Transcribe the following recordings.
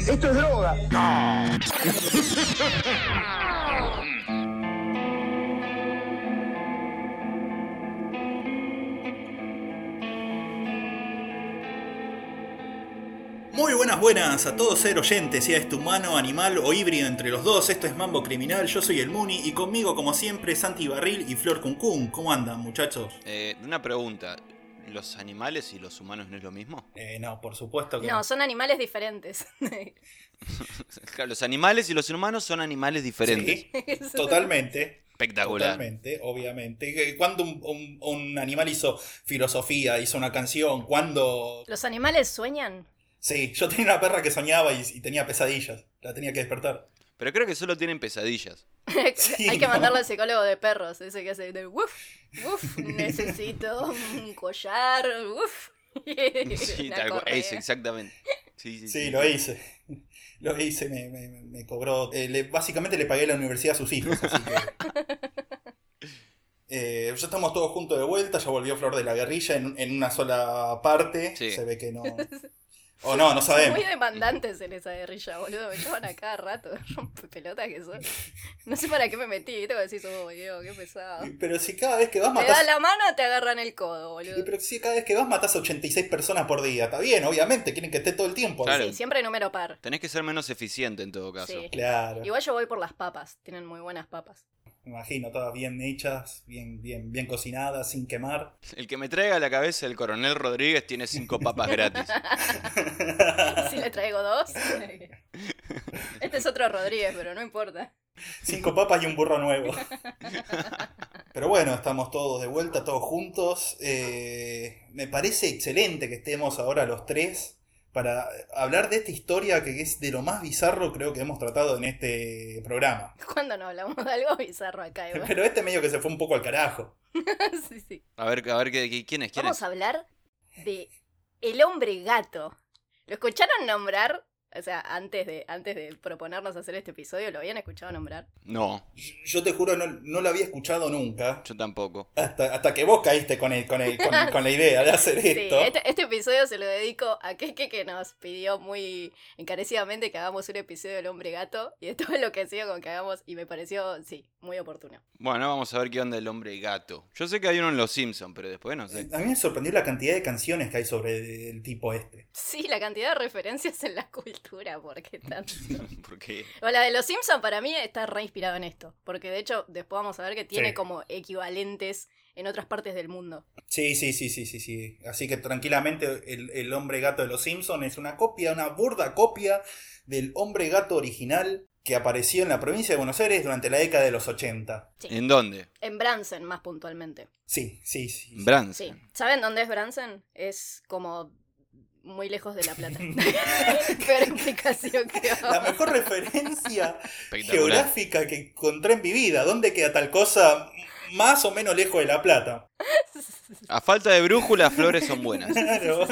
Esto es droga. Muy buenas, buenas a todos ser oyentes, sea este humano, animal o híbrido entre los dos. Esto es Mambo Criminal, yo soy el Muni y conmigo, como siempre, Santi Barril y Flor Cuncún. ¿Cómo andan, muchachos? Eh, una pregunta. ¿Los animales y los humanos no es lo mismo? Eh, no, por supuesto que No, son animales diferentes. Claro, los animales y los humanos son animales diferentes. Sí, totalmente. Espectacular. Totalmente, obviamente. ¿Cuándo un, un- un animal hizo filosofía, hizo una canción? ¿Cuándo...? ¿Los animales sueñan? Sí, yo tenía una perra que soñaba y, y tenía pesadillas. La tenía que despertar. Pero creo que solo tienen pesadillas. Sí, Hay que ¿no? mandarlo al psicólogo de perros, ese que hace de woof, woof, necesito un collar, woof. Sí, tal. Eso, exactamente. Sí, sí, Sí, lo hice. Lo hice, me, me- me cobró. eh, le- básicamente le pagué la universidad a sus hijos, así que. Eh, ya estamos todos juntos de vuelta, ya volvió Flor de la Guerrilla en, en una sola parte. Sí. Se ve que no. O no, no sabemos. Muy demandantes en esa guerrilla, boludo. Me llaman a cada rato. Rompe pelota que soy. No sé para qué me metí. Tengo que decir, oh, Dios, qué pesado. Pero si cada vez que vas Te matás. das la mano te agarran el codo, boludo. Pero si cada vez que vas matás a 86 personas por día. Está bien, obviamente, quieren que esté todo el tiempo. Claro. Sí, siempre número par. Tenés que ser menos eficiente en todo caso. Sí. Claro. Igual yo voy por las papas. Tienen muy buenas papas. Me imagino, todas bien hechas, bien, bien, bien cocinadas, sin quemar. El que me traiga a la cabeza el coronel Rodríguez tiene cinco papas gratis. Si le traigo dos. Este es otro Rodríguez, pero no importa. Cinco papas y un burro nuevo. Pero bueno, estamos todos de vuelta, todos juntos. Eh, me parece excelente que estemos ahora los tres para hablar de esta historia que es de lo más bizarro creo que hemos tratado en este programa. ¿Cuándo no hablamos de algo bizarro acá, igual? Pero este medio que se fue un poco al carajo. sí, sí. A ver, a ver ¿qué- qué- quién es, quién Vamos es. a hablar de El hombre gato. ¿Lo escucharon nombrar? O sea, antes de, antes de proponernos hacer este episodio, ¿lo habían escuchado nombrar? No, Yo te juro, no, no lo había escuchado nunca. yo tampoco. Hasta, hasta que vos caíste con, el, con, el- con, con la idea de hacer Sí, esto. este, este episodio se lo dedico a Keke que nos pidió muy encarecidamente que hagamos un episodio del hombre gato y esto es lo que ha sido con que hagamos y me pareció, sí, muy oportuno. Bueno, vamos a ver qué onda el hombre gato. Yo sé que hay uno en Los Simpsons, pero después no sé. A mí me sorprendió la cantidad de canciones que hay sobre el tipo este. Sí, la cantidad de referencias en la cultura, ¿por qué tanto? O la de los Simpsons para mí está re inspirado en esto, porque de hecho después vamos a ver que tiene Sí. como equivalentes en otras partes del mundo. Sí, sí, sí, sí, sí, sí. Así que tranquilamente el, el hombre gato de los Simpsons es una copia, una burda copia del hombre gato original que apareció en la provincia de Buenos Aires durante la década de los 80. Sí. ¿en dónde? En Bransen, más puntualmente. Sí, sí, sí. Bransen. Sí. ¿Saben dónde es Bransen? Es como muy lejos de La Plata. Peor explicación que La mejor referencia geográfica que encontré en mi vida. ¿Dónde queda tal cosa más o menos lejos de La Plata? A falta de brújula, flores son buenas. Claro.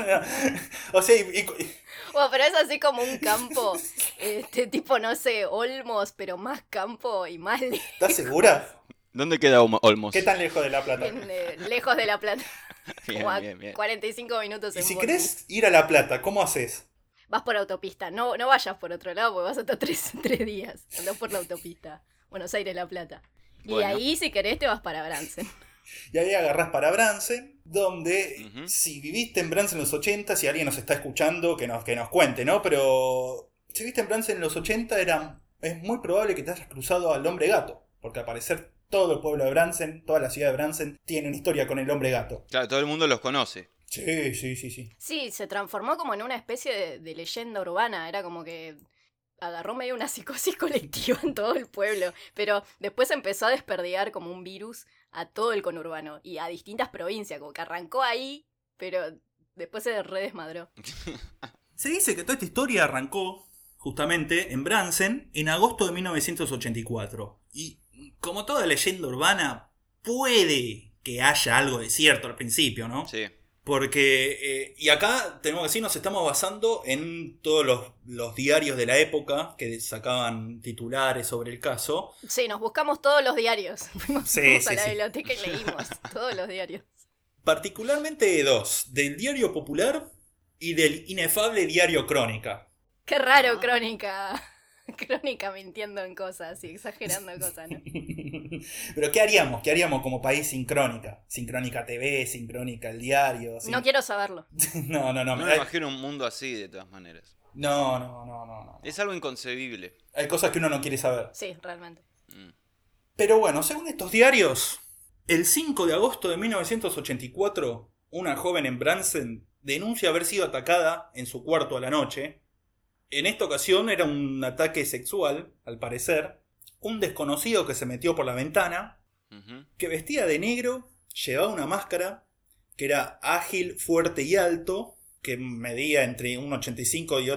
O sea, y- y- Bueno, pero es así como un campo, este tipo, no sé, Olmos, pero más campo y más ¿estás segura? ¿Dónde queda Olmo- Olmos? ¿Qué tan lejos de La Plata? en, eh, lejos de La Plata. Bien, Como a bien, bien. 45 minutos Y en si bondi. querés ir a La Plata, ¿cómo haces? Vas por autopista, no, no vayas por otro lado porque vas hasta tres, tres días. Andás por la autopista. Buenos Aires, La Plata. Y Bueno. ahí, si querés, te vas para Bransen. Y ahí agarrás para Bransen, donde si viviste en Bransen en los 80, si alguien nos está escuchando, que nos, que nos cuente, ¿no? Pero si viviste en Bransen en los 80, era, es muy probable que te hayas cruzado al hombre gato, porque al parecer todo el pueblo de Bransen, toda la ciudad de Bransen, tiene una historia con el hombre gato. Claro, todo el mundo los conoce. Sí, sí, sí, sí. Sí, se transformó como en una especie de, de leyenda urbana. Era como que agarró medio una psicosis colectiva en todo el pueblo. Pero después empezó a desperdigar como un virus a todo el conurbano y a distintas provincias. Como que arrancó ahí, pero después se redesmadró. Se dice que toda esta historia arrancó justamente en Bransen en agosto de 1984. Y como toda leyenda urbana, puede que haya algo de cierto al principio, ¿no? Sí. Porque, eh, y acá tenemos que decir, nos estamos basando en todos los, los diarios de la época que sacaban titulares sobre el caso. Sí, nos buscamos todos los diarios. Fuimos, Sí, fuimos a la sí. biblioteca y leímos todos los diarios. Particularmente dos, del Diario Popular y del inefable Diario Crónica. Qué raro, Crónica. Crónica mintiendo en cosas y exagerando cosas, ¿no? Pero ¿qué haríamos? ¿Qué haríamos como país sin crónica? Sin crónica TV, sin crónica el diario. sin- No quiero saberlo. no, no, no. No me- me imagino un mundo así de todas maneras. no, no, no, no, no. Es algo inconcebible. Hay cosas que uno no quiere saber. Sí, realmente. Mm. Pero bueno, según estos diarios, el 5 de agosto de 1984, una joven en Bransen denuncia haber sido atacada en su cuarto a la noche. En esta ocasión era un ataque sexual, al parecer. Un desconocido que se metió por la ventana, que vestía de negro, llevaba una máscara, que era ágil, fuerte y alto, que medía entre un 85 y,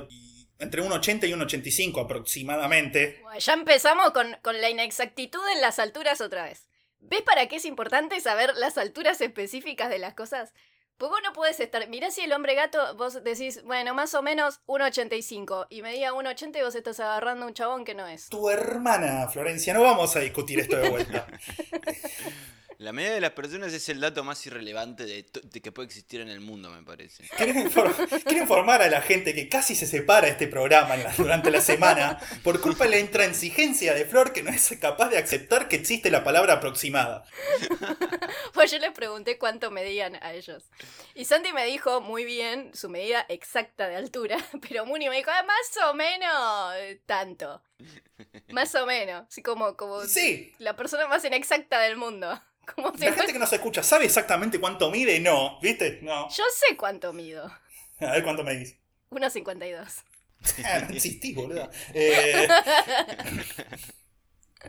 entre un 80 y un 85 aproximadamente. Bueno, ya empezamos con, con la inexactitud en las alturas otra vez. ¿Ves para qué es importante saber las alturas específicas de las cosas? Pues vos no puedes estar. Mirá si el hombre gato, vos decís, bueno, más o menos 1,85 y medía 1,80 y vos estás agarrando un chabón que no es. Tu hermana, Florencia, no vamos a discutir esto de vuelta. La medida de las personas es el dato más irrelevante de, to- de que puede existir en el mundo, me parece. Quiero, infor- quiero informar a la gente que casi se separa este programa la- durante la semana por culpa de la intransigencia de Flor que no es capaz de aceptar que existe la palabra aproximada. Pues yo les pregunté cuánto medían a ellos. Y Santi me dijo muy bien su medida exacta de altura, pero Muni me dijo, "Ah, más o menos eh, tanto. Más o menos. Así como, como Sí, la persona más inexacta del mundo. Como la gente que nos escucha sabe exactamente cuánto mide, no, ¿viste? No. Yo sé cuánto mido. A ver cuánto me dice. 1,52. Ah, no insistí, boludo. Eh,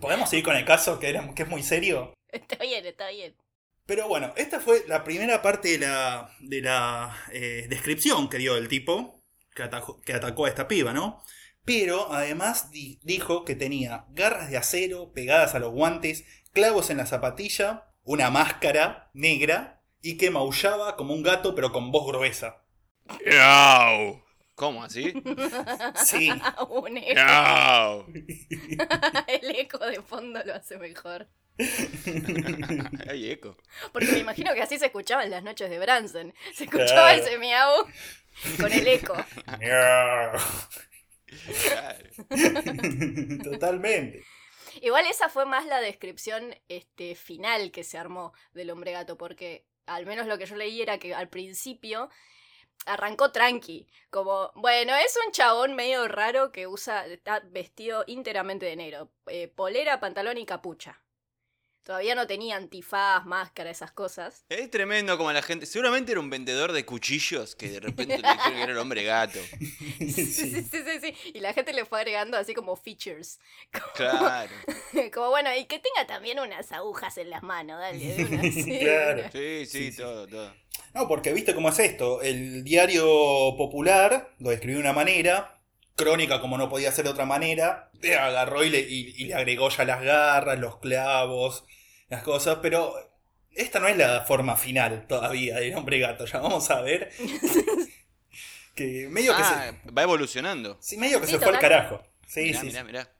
¿Podemos seguir con el caso que, era, que es muy serio? Está bien, está bien. Pero bueno, esta fue la primera parte de la, de la eh, descripción que dio el tipo que atacó, que atacó a esta piba, ¿no? Pero además di- dijo que tenía garras de acero pegadas a los guantes, clavos en la zapatilla, una máscara negra y que maullaba como un gato pero con voz gruesa. ¡Miau! ¿Cómo así? Sí, Un eco. ¡Miau! El eco de fondo lo hace mejor. Hay eco. Porque me imagino que así se escuchaba en las noches de Branson. Se escuchaba Claro. ese miau con el eco. Claro. totalmente. Igual esa fue más la descripción este, final que se armó del hombre gato, porque al menos lo que yo leí era que al principio arrancó tranqui, como, bueno, es un chabón medio raro que usa, está vestido íntegramente de negro, eh, polera, pantalón y capucha. Todavía no tenía antifaz, máscara, esas cosas. Es tremendo como la gente. Seguramente era un vendedor de cuchillos que de repente le dijeron que era el hombre gato. Sí, sí, sí, sí, sí. Y la gente le fue agregando así como features. Como, Claro. como, bueno, y que tenga también unas agujas en las manos, dale. de una, sí, Claro. una. Sí, sí, Sí, sí. todo, todo. No, porque viste cómo es esto. El diario popular lo describió de una manera. Crónica, como no podía ser de otra manera, agarró y le, y- y le agregó ya las garras, los clavos, las cosas. Pero esta no es la forma final todavía del hombre gato. Ya vamos a ver. Que medio que Ah, va evolucionando. se, sí, medio que Sí, se fue al carajo. Sí, mirá, sí, mirá, mirá.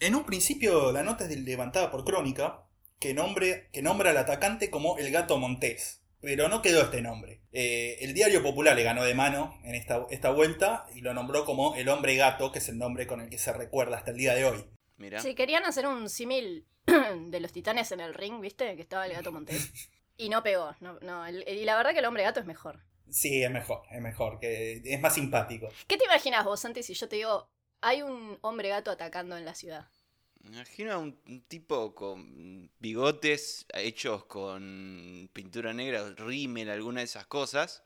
En un principio, la nota es levantada por Crónica, que, nombre, que nombra al atacante como el gato Montés. Pero no quedó este nombre. Eh, el diario popular le ganó de mano en esta, esta vuelta y lo nombró como el hombre gato, que es el nombre con el que se recuerda hasta el día de hoy. Mirá. Sí, querían hacer un símil de los titanes en el ring, ¿viste? Que estaba el gato Montés. Y no pegó. No, no, el- y la verdad que el hombre gato es mejor. Sí, es mejor, es mejor, que es más simpático. ¿Qué te imaginas vos, Santi, si yo te digo, hay un hombre gato atacando en la ciudad? Imagino a un, un tipo con bigotes hechos con pintura negra, rímel, alguna de esas cosas.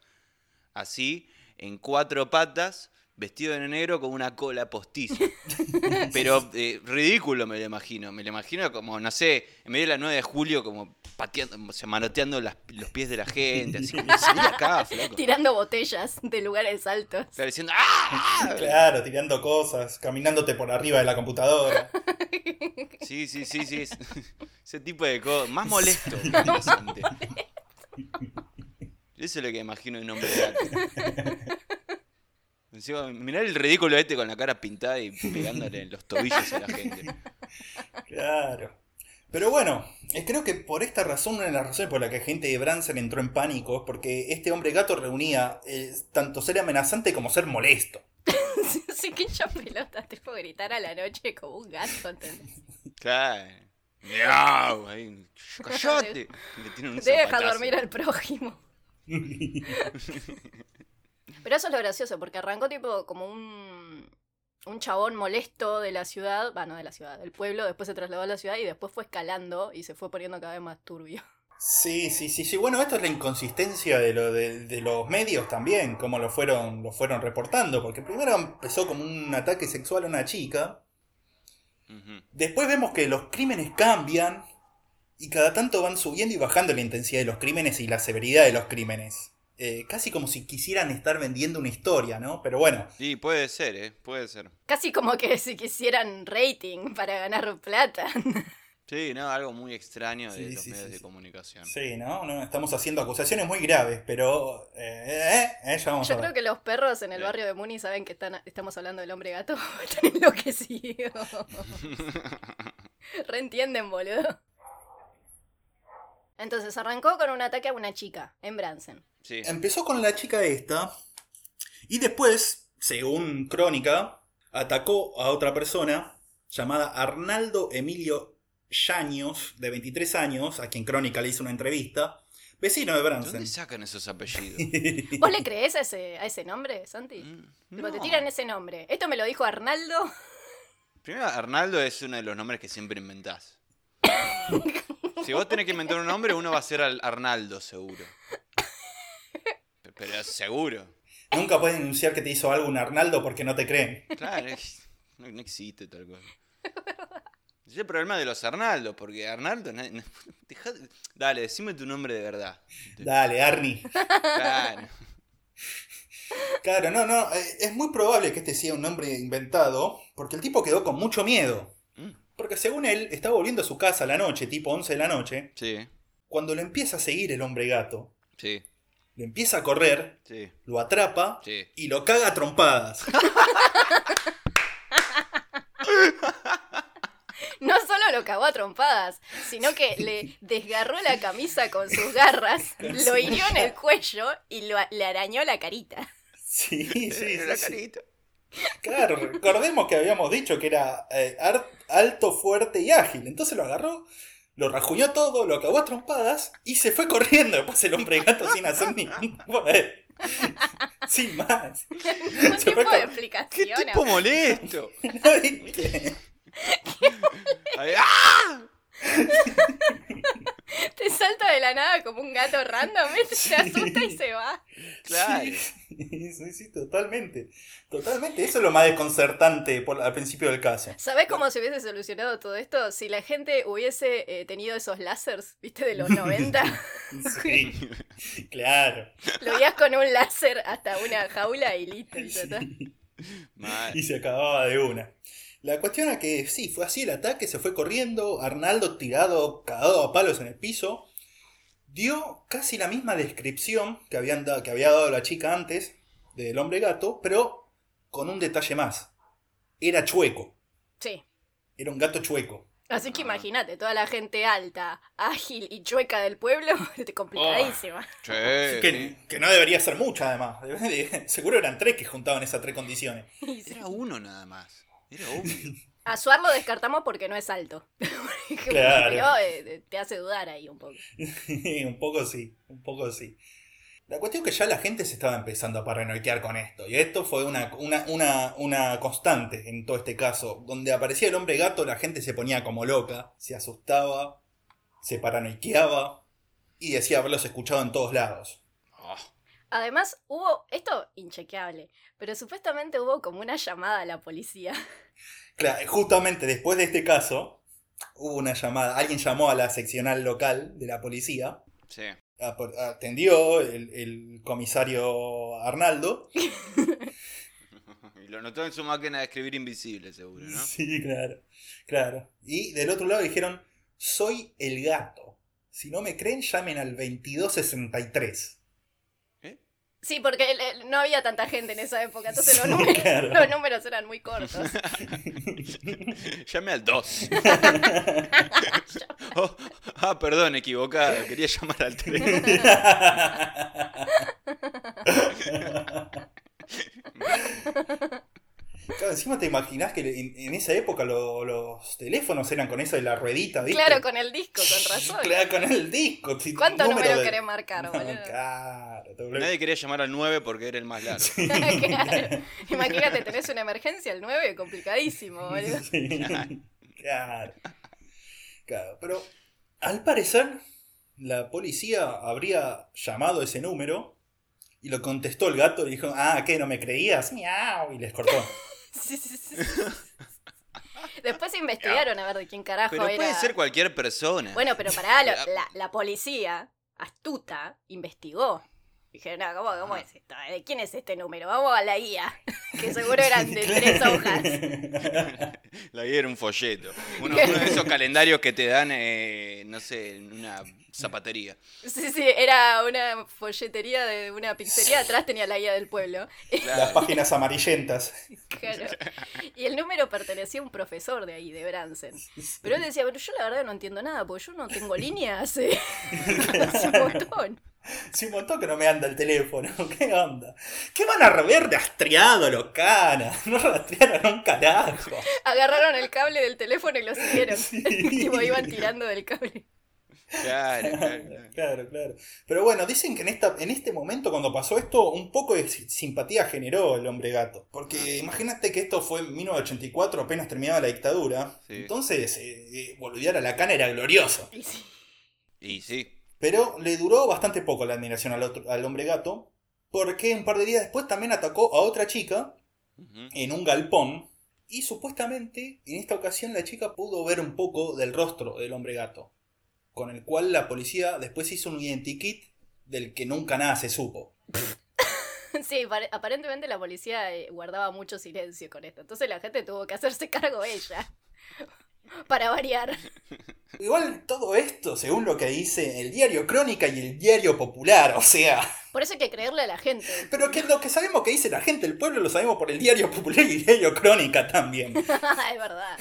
Así, en cuatro patas, vestido de negro con una cola postiza. Pero eh, ridículo me lo imagino. Me lo imagino como, no sé, en medio de la 9 de julio, como pateando, o sea, manoteando las- los pies de la gente. Así como, salí acá, flaco. Tirando botellas de lugares altos. Claro, diciendo, ¡ah! Claro, tirando cosas, caminándote por arriba de la computadora. Sí, sí, sí, sí. es- Ese tipo de cosas. Más molesto que interesante. Eso es lo que imagino de un hombre gato. Encima, mirá el ridículo este con la cara pintada y pegándole en los tobillos a la gente. Claro. Pero bueno, eh, creo que por esta razón, una de las razones por la que gente de Branson entró en pánico, es porque este hombre gato reunía eh, tanto ser amenazante como ser molesto. sí que hincha pelota, tipo gritar a la noche como un gato, ¿entendés? Claro. Miau, ahí, ¡Callate! Le tiene un Deja zapatazo. dormir al prójimo. Pero eso es lo gracioso, porque arrancó tipo como un, un chabón molesto de la ciudad, bueno, de la ciudad, del pueblo, después se trasladó a la ciudad y después fue escalando y se fue poniendo cada vez más turbio. Sí, sí, sí, sí. Bueno, esto es la inconsistencia de, lo, de, de los medios también, como lo fueron, lo fueron reportando, porque primero empezó como un ataque sexual a una chica, después vemos que los crímenes cambian y cada tanto van subiendo y bajando la intensidad de los crímenes y la severidad de los crímenes. Eh, casi como si quisieran estar vendiendo una historia, ¿no? Pero bueno, Sí, puede ser, ¿eh? Puede ser. Casi como que si quisieran rating para ganar plata. Sí, no, algo muy extraño de Sí, los sí, medios sí, de sí. comunicación. sí, ¿no? No, Estamos haciendo acusaciones muy graves, pero... Eh, eh, eh, ya vamos Yo a ver. creo que los perros en el barrio de Muni saben que están, estamos hablando del hombre gato. Están enloquecidos. Reentienden, boludo. Entonces arrancó con un ataque a una chica en Bransen. Sí. Empezó con la chica esta y después, según Crónica, atacó a otra persona llamada Arnaldo Emilio Yaños, de 23 años, a quien Crónica le hizo una entrevista, vecino de ¿De Bransen. dónde sacan esos apellidos? ¿Vos le crees a ese, a ese nombre, Santi? Mm, Tipo, te no. tiran ese nombre. Esto me lo dijo Arnaldo. Primero, Arnaldo es uno de los nombres que siempre inventás. si vos tenés que inventar un nombre, uno va a ser Al- Arnaldo, seguro. Pe- Pero seguro. Nunca puedes denunciar que te hizo algo un Arnaldo porque no te creen. Claro, es- no, no existe tal cosa. Es el problema de los Arnaldos, porque Arnaldo... dale, decime tu nombre de verdad. Dale, Arnie. Claro. Claro, no, no, eh, es muy probable que este sea un nombre inventado, porque el tipo quedó con mucho miedo. Mm, Porque según él, estaba volviendo a su casa a la noche, tipo 11 de la noche, Sí, cuando lo empieza a seguir el hombre gato. sí, Le empieza a correr, sí, lo atrapa sí. y lo caga a trompadas. No solo lo cagó a trompadas, sino que le desgarró la camisa con sus garras, lo hirió en el cuello y lo, le arañó la carita. Sí, sí, sí, la sí. carita. Claro, recordemos que habíamos dicho que era eh, alto, fuerte y ágil. Entonces lo agarró, lo rajuñó todo, lo acabó a trompadas y se fue corriendo. Después el hombre gato sin hacer ningún poder. Sin más. Ningún Se fue tipo de con- ¡Qué explicación. tipo molesto! ¿Viste? Ay, ¡Ah! Te salta de la nada como un gato random, ¿viste? se asusta y se va. Claro. Sí, sí, sí, totalmente. Totalmente. Eso es lo más desconcertante por- al principio del caso. ¿Sabés cómo se hubiese solucionado todo esto? Si la gente hubiese eh, tenido esos láseres, ¿viste? De los 90. Sí, claro. Lo guías con un láser hasta una jaula y listo. Mal. Y se acababa de una. La cuestión es que sí, fue así el ataque, se fue corriendo, Arnaldo tirado, cagado a palos en el piso, dio casi la misma descripción que, habían da- que había dado la chica antes del hombre gato, pero con un detalle más. Era chueco, Sí. era un gato chueco. Así que Ah. imagínate, toda la gente alta, ágil y chueca del pueblo, complicadísima. Sí, Que, que no debería ser mucha además. Seguro eran tres que juntaban esas tres condiciones. Era uno nada más. Era obvio. A Suar lo descartamos porque no es alto. Claro. Pero eh, te hace dudar ahí un poco. un poco sí, un poco sí. La cuestión es que ya la gente se estaba empezando a paranoiquear con esto. Y esto fue una, una, una, una constante en todo este caso. Donde aparecía el hombre gato, la gente se ponía como loca, se asustaba, se paranoiqueaba y decía haberlos escuchado en todos lados. Además, hubo, esto inchequeable, pero supuestamente hubo como una llamada a la policía. Claro, justamente después de este caso, hubo una llamada. Alguien llamó a la seccional local de la policía. sí. Ap- Atendió el, el comisario Arnaldo. Y lo notó en su máquina de escribir invisible, seguro, ¿no? Sí, claro, claro. Y del otro lado dijeron, soy el gato. Si no me creen, llamen al 2263. Sí, porque eh, no había tanta gente en esa época, entonces los, números, claro. los números eran muy cortos. Llame al 2. Oh, ah, perdón, equivocado. Quería llamar al 3. Claro, encima te imaginás que en, en esa época lo- los teléfonos eran con eso de la ruedita, ¿viste? Claro, con el disco, con razón. Claro, con el disco. si- ¿Cuánto número número de- querés marcar, No, boludo? claro, doble- Nadie quería llamar al 9 porque era el más largo. Claro. Imagínate, tenés una emergencia, el 9, complicadísimo, boludo. Sí, claro. Claro, pero al parecer la policía habría llamado ese número y lo contestó el gato y dijo, ah, ¿qué? ¿No me creías? Miau, y les cortó. Sí, sí, sí. Después investigaron a ver de quién carajo Pero era. puede ser cualquier persona. Bueno, pero pará, lo- la, la policía, astuta, investigó. Dije, no, ¿cómo, cómo es esto? ¿De quién es este número? Vamos a la guía. Que seguro eran de tres hojas. La guía era un folleto. Uno, uno de esos calendarios que te dan, eh, no sé, en una zapatería. Sí, sí, era una folletería de una pizzería. Atrás tenía la guía del pueblo. Las páginas amarillentas. Claro. Y el número pertenecía a un profesor de ahí, de Bransen. Pero él decía, pero yo la verdad no entiendo nada, porque yo no tengo línea hace, hace un montón. Sí, un montón que no me anda el teléfono. ¿Qué onda? ¿Qué van a haber rastreado los canas? No rastrearon un carajo. Agarraron el cable del teléfono y lo siguieron. Sí. tipo, iban tirando del cable. Claro, claro, claro. Claro, claro. Pero bueno, dicen que en, esta, en este momento, cuando pasó esto, un poco de si- simpatía generó el hombre gato. Porque imagínate que esto fue en 1984, apenas terminaba la dictadura. Sí. Entonces, eh, eh, boludear a la cana era glorioso. Y sí. Y sí. Pero le duró bastante poco la admiración al, otro- al hombre gato. Porque un par de días después también atacó a otra chica en un galpón. Y supuestamente, en esta ocasión, la chica pudo ver un poco del rostro del hombre gato. Con el cual la policía después hizo un identikit del que nunca nada se supo. Sí, pare- aparentemente la policía eh, guardaba mucho silencio con esto. Entonces la gente tuvo que hacerse cargo ella. Para variar. Igual todo esto, según lo que dice el diario Crónica y el diario Popular, o sea. Por eso hay que creerle a la gente. Pero que lo que sabemos que dice la gente del pueblo lo sabemos por el diario Popular y el diario Crónica también. es verdad,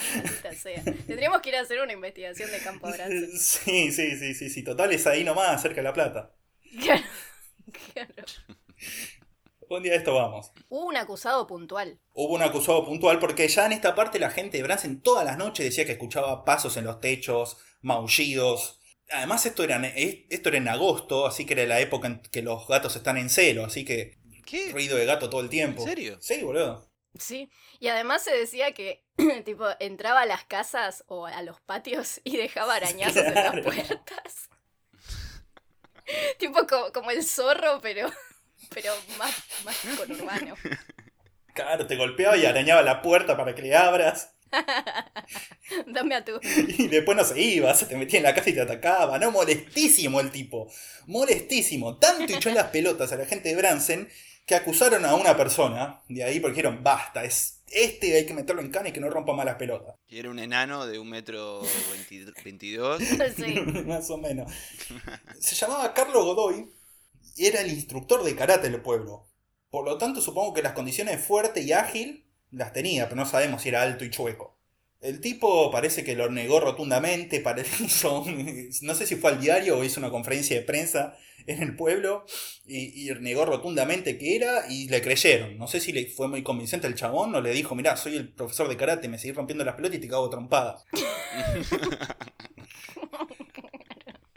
sea. Tendríamos que ir a hacer una investigación de campo Bransen. Sí, sí, sí, sí, sí. Total es ahí nomás, cerca de la plata. Claro. claro. Un día de esto vamos. Hubo un acusado puntual. Hubo un acusado puntual porque ya en esta parte la gente de Bransen todas las noches decía que escuchaba pasos en los techos, maullidos. Además esto era, en- esto era en agosto, así que era la época en que los gatos están en celo, así que ¿Qué? ruido de gato todo el tiempo. ¿En serio? Sí, boludo. Sí. Y además se decía que, tipo, entraba a las casas o a los patios y dejaba arañazos en las puertas. tipo co- como el zorro, pero, pero más, más conurbano. Claro, te golpeaba y arañaba la puerta para que le abras. Dame a tu. Y después no se iba, se te metía en la casa y te atacaba. No, molestísimo el tipo. Molestísimo. Tanto echó en las pelotas a la gente de Bransen que acusaron a una persona de ahí porque dijeron, basta, es este hay que meterlo en cana y que no rompa más las pelotas. Y era un enano de un metro veinti- veintidós. Sí. Más o menos. Se llamaba Carlos Godoy era el instructor de karate del pueblo. Por lo tanto, supongo que las condiciones fuerte y ágil las tenía, pero no sabemos si era alto y chueco. El tipo parece que lo negó rotundamente, hizo un- no sé si fue al diario o hizo una conferencia de prensa en el pueblo y, negó rotundamente que era y le creyeron. No sé si le fue muy convincente el chabón o le dijo, mirá, soy el profesor de karate, me seguís rompiendo las pelotas y te cago trompada.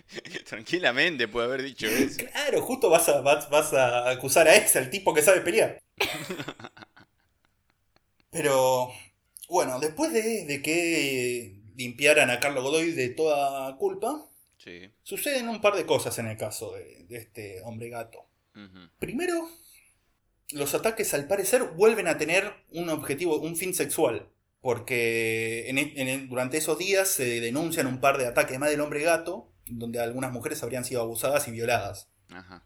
Tranquilamente puede haber dicho eso. Claro, justo vas a, vas, vas a acusar a ese, el tipo que sabe pelear. Pero, bueno, después de, de que limpiaran a Carlos Godoy de toda culpa, Sí. suceden un par de cosas en el caso de, de este hombre gato. Primero, los ataques al parecer vuelven a tener un objetivo, un fin sexual. Porque en en e- durante esos días se denuncian un par de ataques más del hombre gato, donde algunas mujeres habrían sido abusadas y violadas. Ajá.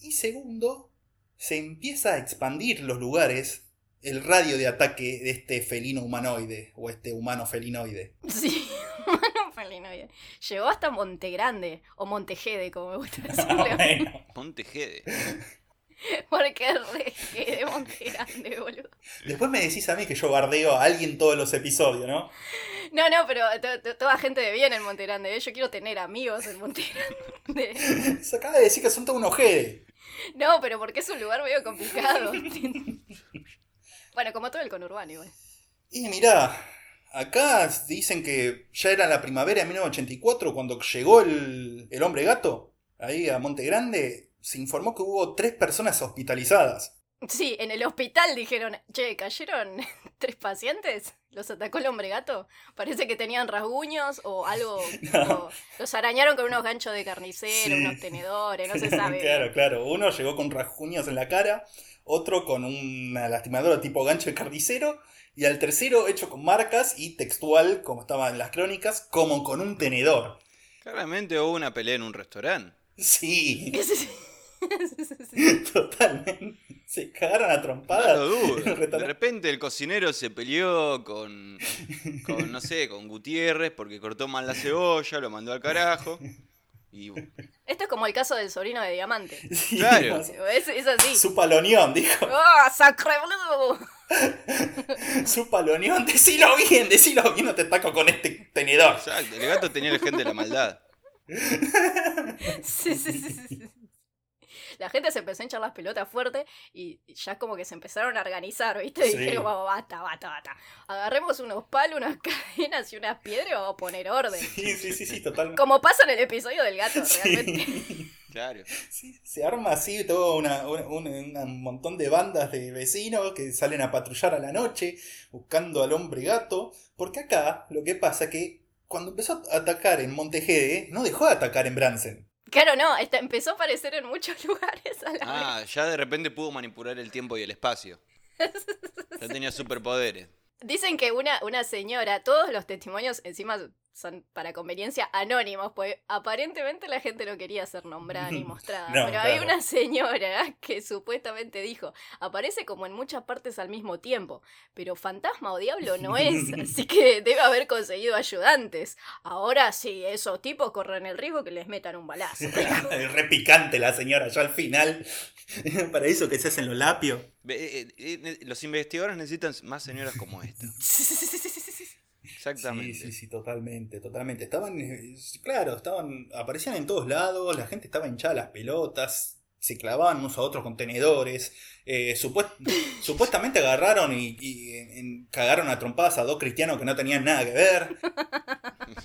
Y segundo, se empieza a expandir los lugares, el radio de ataque de este felino humanoide, o este humano felinoide. Sí. Bueno, felinoide. Llegó hasta Monte Grande, o Montejede, como me gusta decirle. Bueno, Ponte Gede. Porque es re de Monte Grande, boludo. después me decís a mí que yo bardeo a alguien todos los episodios, ¿no? No, no, pero to- to- toda gente de bien en Monte Grande. ¿eh? Yo quiero tener amigos en Monte Grande. Se acaba de decir que son todos unos ojede. No, pero porque es un lugar medio complicado. bueno, como todo el conurbano igual. Y mirá, acá dicen que ya era la primavera de 1984 cuando llegó el, el hombre gato ahí a Monte Grande. Se informó que hubo tres personas hospitalizadas. Sí, en el hospital dijeron, che, ¿cayeron tres pacientes? ¿Los atacó el hombre gato? Parece que tenían rasguños o algo. o los arañaron con unos ganchos de carnicero, Sí. unos tenedores, no se sabe. claro, claro. Uno llegó con rasguños en la cara, otro con una lastimadora tipo gancho de carnicero, y al tercero hecho con marcas y textual, como estaba en las crónicas, como con un tenedor. Claramente hubo una pelea en un restaurante. Sí. totalmente. Se cagaron a trompadas. De repente el cocinero se peleó con, con, no sé, con Gutiérrez porque cortó mal la cebolla, lo mandó al carajo. Y Esto es como el caso del sobrino de Diamante. Sí, Claro. Es, es así. Su palonión, dijo. ¡Oh, sacre! Su palonión, decilo bien, decilo bien, no te taco con este tenedor. exacto, el gato tenía el gen de la maldad. Sí, sí, sí, sí. La gente se empezó a hinchar las pelotas fuerte y ya como que se empezaron a organizar, ¿viste? Sí. Dijeron, vamos, basta, basta, basta. Agarremos unos palos, unas cadenas y unas piedras y vamos a poner orden. Sí, sí, sí, sí, totalmente. Como pasa en el episodio del gato, realmente. Sí. Claro. Sí, se arma así todo una- un, un montón de bandas de vecinos que salen a patrullar a la noche buscando al hombre gato. Porque acá lo que pasa que cuando empezó a atacar en Montejede, no dejó de atacar en Bransen. Claro, no, esta- empezó a aparecer en muchos lugares a la Ah, ya de repente pudo manipular el tiempo y el espacio. Ya tenía superpoderes. Dicen que una, una señora, todos los testimonios encima son para conveniencia anónimos, pues aparentemente la gente no quería ser nombrada ni mostrada. No, pero hay claro. una señora que supuestamente dijo, aparece como en muchas partes al mismo tiempo, pero fantasma o diablo no es, así que debe haber conseguido ayudantes. Ahora sí, esos tipos corren el riesgo que les metan un balazo. Re picante la señora, ya al final. Para eso que se hacen los lapios. Eh, eh, eh, los investigadores necesitan más señoras como esta. Exactamente. Sí, sí, sí, totalmente, totalmente. Estaban, eh, claro, estaban, aparecían en todos lados, la gente estaba hinchada las pelotas, se clavaban unos a otros con tenedores. eh, supuest- supuestamente agarraron y, y, en- en- cagaron a trompadas a dos cristianos que no tenían nada que ver.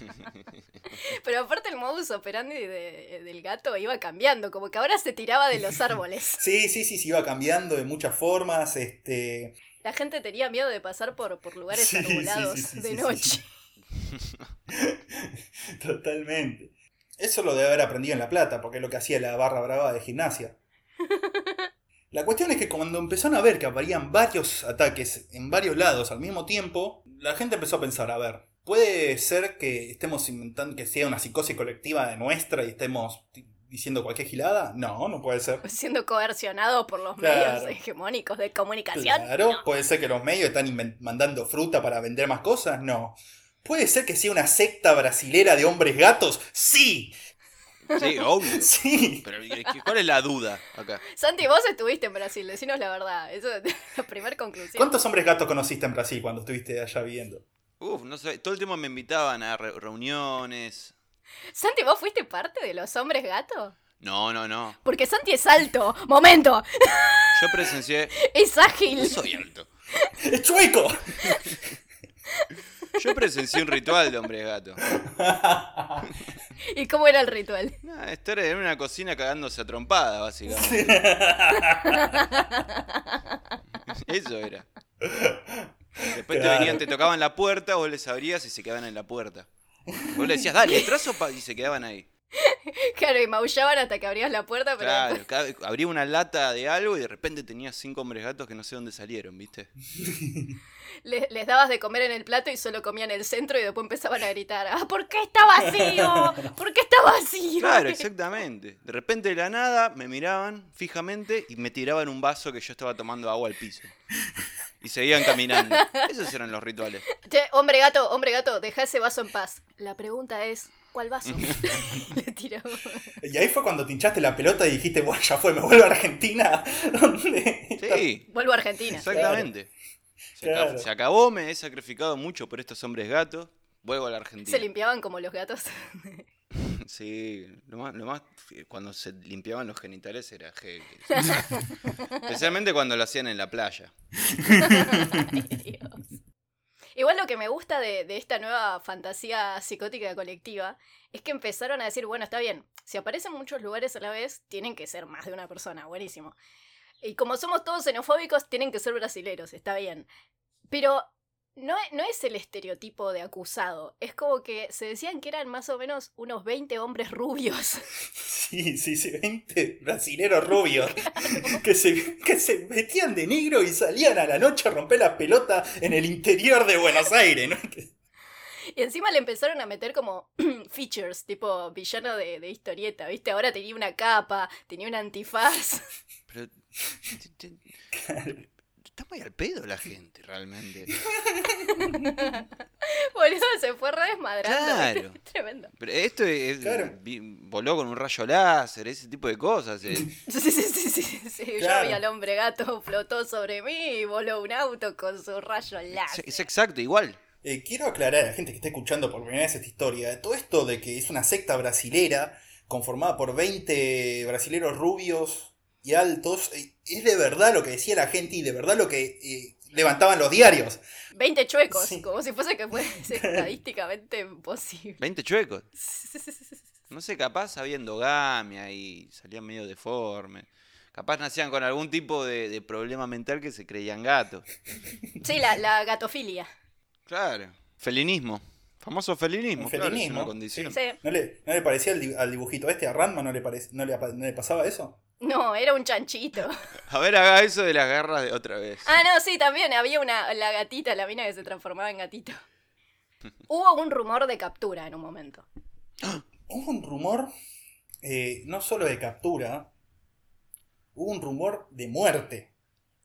Pero aparte el modus operandi de- del gato iba cambiando, como que ahora se tiraba de los árboles. Sí, sí, sí, se iba cambiando de muchas formas. Este, La gente tenía miedo de pasar por, por lugares Sí, sí, arbolados sí, sí, de noche. totalmente. Eso lo debe haber aprendido en La Plata, porque es lo que hacía la barra brava de gimnasia. La cuestión es que cuando empezaron a ver que habrían varios ataques en varios lados al mismo tiempo, la gente empezó a pensar, a ver, ¿puede ser que estemos inventando que sea una psicosis colectiva de nuestra y estemos diciendo cualquier gilada? No, no puede ser. Siendo coercionado por los Claro. medios hegemónicos de comunicación. Claro, No. puede ser que los medios están mandando fruta para vender más cosas, no. ¿Puede ser que sea una secta brasilera de hombres gatos? Sí, Sí, obvio. sí. Pero ¿y qué- ¿cuál es la duda acá? Santi, vos estuviste en Brasil, decinos la verdad. Eso es la primera conclusión. ¿Cuántos hombres gatos conociste en Brasil cuando estuviste allá viviendo? Uf, no sé, todo el tiempo me invitaban a re- reuniones. Santi, ¿vos fuiste parte de los hombres gatos? No, no, no. Porque Santi es alto. Momento. Yo presencié. Es ágil. Soy alto. ¡Es chueco! Yo presencié un ritual de hombre gato. ¿Y cómo era el ritual? Nah, estar en una cocina cagándose a trompada, básicamente. Eso era. Después te venían, te tocaban la puerta, vos les abrías y se quedaban en la puerta. Vos le decías, dale, trazo pa-", y se quedaban ahí. Claro, y maullaban hasta que abrías la puerta, pero Claro, después- abría una lata de algo y de repente tenías cinco hombres gatos que no sé dónde salieron, ¿viste? le- les dabas de comer en el plato y solo comían el centro y después empezaban a gritar, ¡Ah, ¿por qué está vacío? ¿Por qué está vacío? Claro, exactamente. De repente de la nada me miraban fijamente y me tiraban un vaso que yo estaba tomando agua al piso. Y seguían caminando. Esos eran los rituales. Che, hombre gato, hombre gato, deja ese vaso en paz. La pregunta es, ¿cuál vaso? Le tiraba. Y ahí fue cuando te hinchaste la pelota y dijiste, bueno, ya fue, me vuelvo a Argentina. ¿Dónde? Sí, Vuelvo a Argentina. exactamente. Se, acab- Claro. se acabó, me he sacrificado mucho por estos hombres gatos. vuelvo a la Argentina. Se limpiaban como los gatos. Sí, lo más, lo más cuando se limpiaban los genitales era heavy. Especialmente cuando lo hacían en la playa. Ay, Dios. Igual lo que me gusta de, de esta nueva fantasía psicótica colectiva es que empezaron a decir, bueno, está bien, si aparecen muchos lugares a la vez, tienen que ser más de una persona, buenísimo. Y como somos todos xenofóbicos, tienen que ser brasileros, está bien. Pero no, e- no es el estereotipo de acusado, es como que se decían que eran más o menos unos 20 hombres rubios. Sí, sí, sí, 20 brasileros rubios que se, que se metían de negro y salían a la noche a romper la pelota en el interior de Buenos Aires, ¿no? Y encima le empezaron a meter como features, tipo villano de, de historieta, ¿viste? Ahora tenía una capa, tenía un antifaz. Pero. Está muy al pedo la gente, realmente. Boludo, se fue re desmadrando. Claro. Tremendo. Pero esto es. Claro. voló con un rayo láser, ese tipo de cosas. eh. Sí, sí, sí, sí, sí. Claro. Yo vi al hombre gato, flotó sobre mí y voló un auto con su rayo Es, láser. es exacto, igual. Eh, quiero aclarar a la gente que está escuchando por primera vez esta historia, todo esto de que es una secta brasilera conformada por 20 brasileros rubios y altos, eh, es de verdad lo que decía la gente y de verdad lo que eh, levantaban los diarios. 20 chuecos, Sí. como si fuese que fuese estadísticamente imposible. 20 chuecos. No sé, capaz había endogamia y salían medio deformes. Capaz nacían con algún tipo de, de problema mental que se creían gatos. Sí, la, la gatofilia. Claro. Felinismo. Famoso felinismo. El claro, es felinismo, una condición. Sí. ¿No le, no le parecía al, di- al dibujito este, a Ranma, no le, parec- no, le, apa- no le pasaba eso? No, era un chanchito. A ver, haga eso de las garras de otra vez. Ah, no, sí, también había una, la gatita, la mina que se transformaba en gatito. Hubo un rumor de captura en un momento. Hubo un rumor, eh, no solo de captura, hubo un rumor de muerte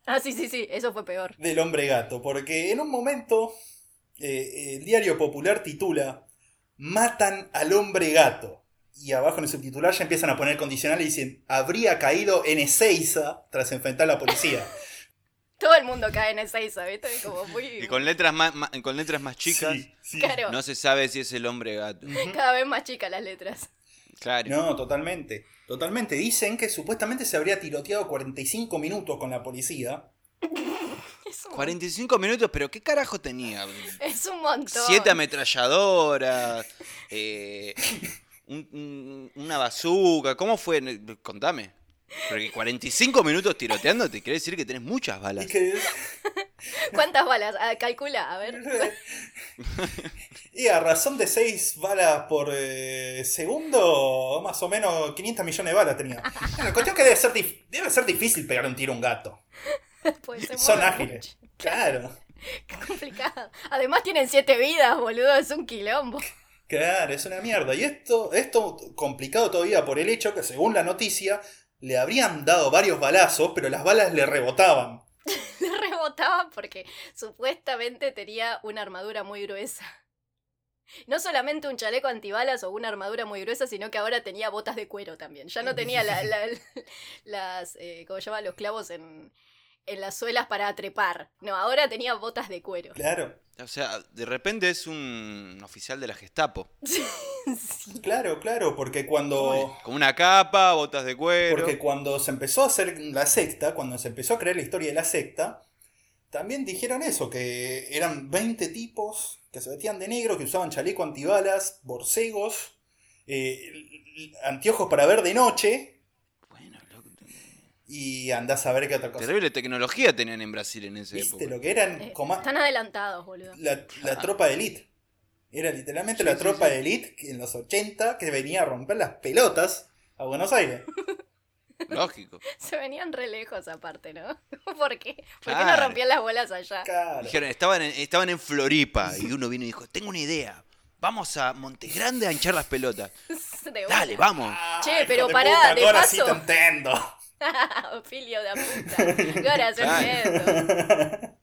Ah, sí, sí, sí, eso fue peor. del hombre gato, porque en un momento eh, el diario popular titula Matan al hombre gato. Y abajo en el subtitular ya empiezan a poner condicionales y dicen, habría caído en Ezeiza tras enfrentar a la policía. Todo el mundo cae en esa isa, ¿viste? Como muy... Y con letras más, más- con letras más chicas, Sí, sí. Claro, no se sabe si es el hombre gato. Cada vez más chicas las letras. Claro. No, totalmente. Totalmente. Dicen que supuestamente se habría tiroteado 45 minutos con la policía. Es un, 45 minutos, pero ¿qué carajo tenía? es un montón. Siete ametralladoras, eh, un- un- una bazooka, ¿cómo fue? Contame. Porque 45 minutos tiroteando te quiere decir que tenés muchas balas. ¿Cuántas balas? Ah, calcula, a ver. Y a razón de 6 balas por eh, segundo, más o menos 500 millones de balas tenía. Bueno, la cuestión es que debe ser, debe ser difícil pegar un tiro a un gato. Pues se Son ágiles. mucho. Claro, Qué complicado. Además tienen siete vidas, boludo, es un quilombo. Claro, es una mierda. Y esto, esto complicado todavía por el hecho que, según la noticia, le habrían dado varios balazos, pero las balas le rebotaban. Le rebotaba porque supuestamente tenía una armadura muy gruesa. No solamente un chaleco antibalas o una armadura muy gruesa, sino que ahora tenía botas de cuero también. Ya no tenía la- la- las, eh, ¿cómo se llama? Los clavos en, en las suelas para trepar. No, ahora tenía botas de cuero. Claro, O sea, de repente es un oficial de la Gestapo. Sí. claro, claro, porque cuando... Con una capa, botas de cuero. Porque cuando se empezó a hacer la secta, cuando se empezó a crear la historia de la secta, también dijeron eso, que eran 20 tipos que se vestían de negro, que usaban chaleco antibalas, borcegos, eh, anteojos para ver de noche, y andás a ver qué otra cosa. terrible tecnología tenían en Brasil en esa ¿Viste época. lo que eran? Eh, Coma- están adelantados, boludo. la, la tropa de élite. Era literalmente Sí, la sí, tropa sí. de élite que en los 80 que venía a romper las pelotas a Buenos Aires. Lógico. Se venían re lejos aparte, ¿no? ¿Por qué? ¿Por qué no rompían las bolas allá? Claro. Dijeron, estaban en, estaban en Floripa y uno vino y dijo, tengo una idea. Vamos a Monte Grande a hinchar las pelotas. Dale, vamos. Che, Ay, pero hijo de pará, puta, de ahora sí paso- te entiendo. Filio de puta. Claro. Nieto.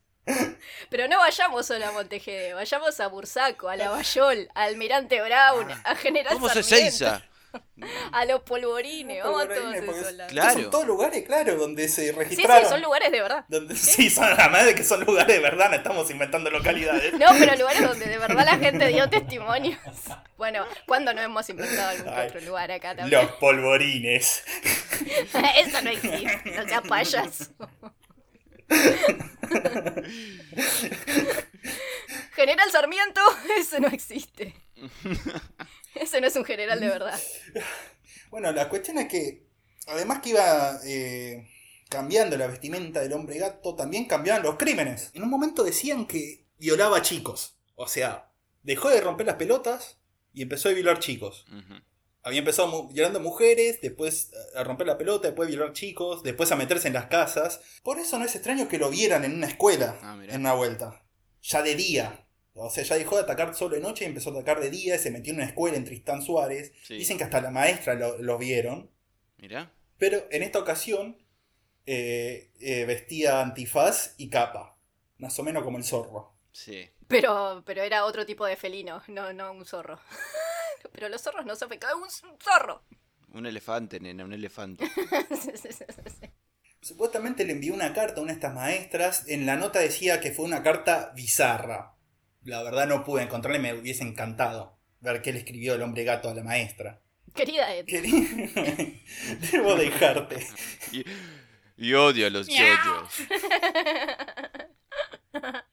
Pero no vayamos solo a Montegede, vayamos a Bursaco, a Lavallol, a Almirante Brown, a General Vamos a Sarmiento. Ezeiza. A los polvorines, vamos a todos esos lados. Claro. Son todos lugares, claro, donde se Sí, sí, registraron. son lugares de verdad. Donde, sí, son la madre que son lugares de verdad, no estamos inventando localidades. No, pero lugares donde de verdad la gente dio testimonios. Bueno, ¿cuándo no hemos inventado algún Ay, otro lugar acá también? Los polvorines. Eso no existe, no seas payaso. General Sarmiento, eso no existe. Ese no es un general de verdad. Bueno, la cuestión es que, además que iba eh, cambiando la vestimenta del hombre gato, también cambiaban los crímenes. En un momento decían que violaba a chicos. O sea, dejó de romper las pelotas y empezó a violar chicos. Había empezado mu- violando mujeres, después a romper la pelota, después a violar chicos, después a meterse en las casas. Por eso no es extraño que lo vieran en una escuela, Ah, en una vuelta. Ya de día. O sea, ya dejó de atacar solo de noche y empezó a atacar de día y se metió en una escuela en Tristán Suárez. Sí. Dicen que hasta la maestra lo, lo vieron. Mirá. Pero en esta ocasión eh, eh, vestía antifaz y capa. Más o menos como el zorro. Sí. Pero, pero era otro tipo de felino, no, no un zorro. Pero los zorros no son pecados, un zorro. Un elefante, nena, un elefante. Supuestamente le envió una carta a una de estas maestras. En la nota decía que fue una carta bizarra. La verdad no pude encontrarla y me hubiese encantado ver qué le escribió el hombre gato a la maestra. Querida Ed, Quería- Debo dejarte. Y, y odio a los yoyos.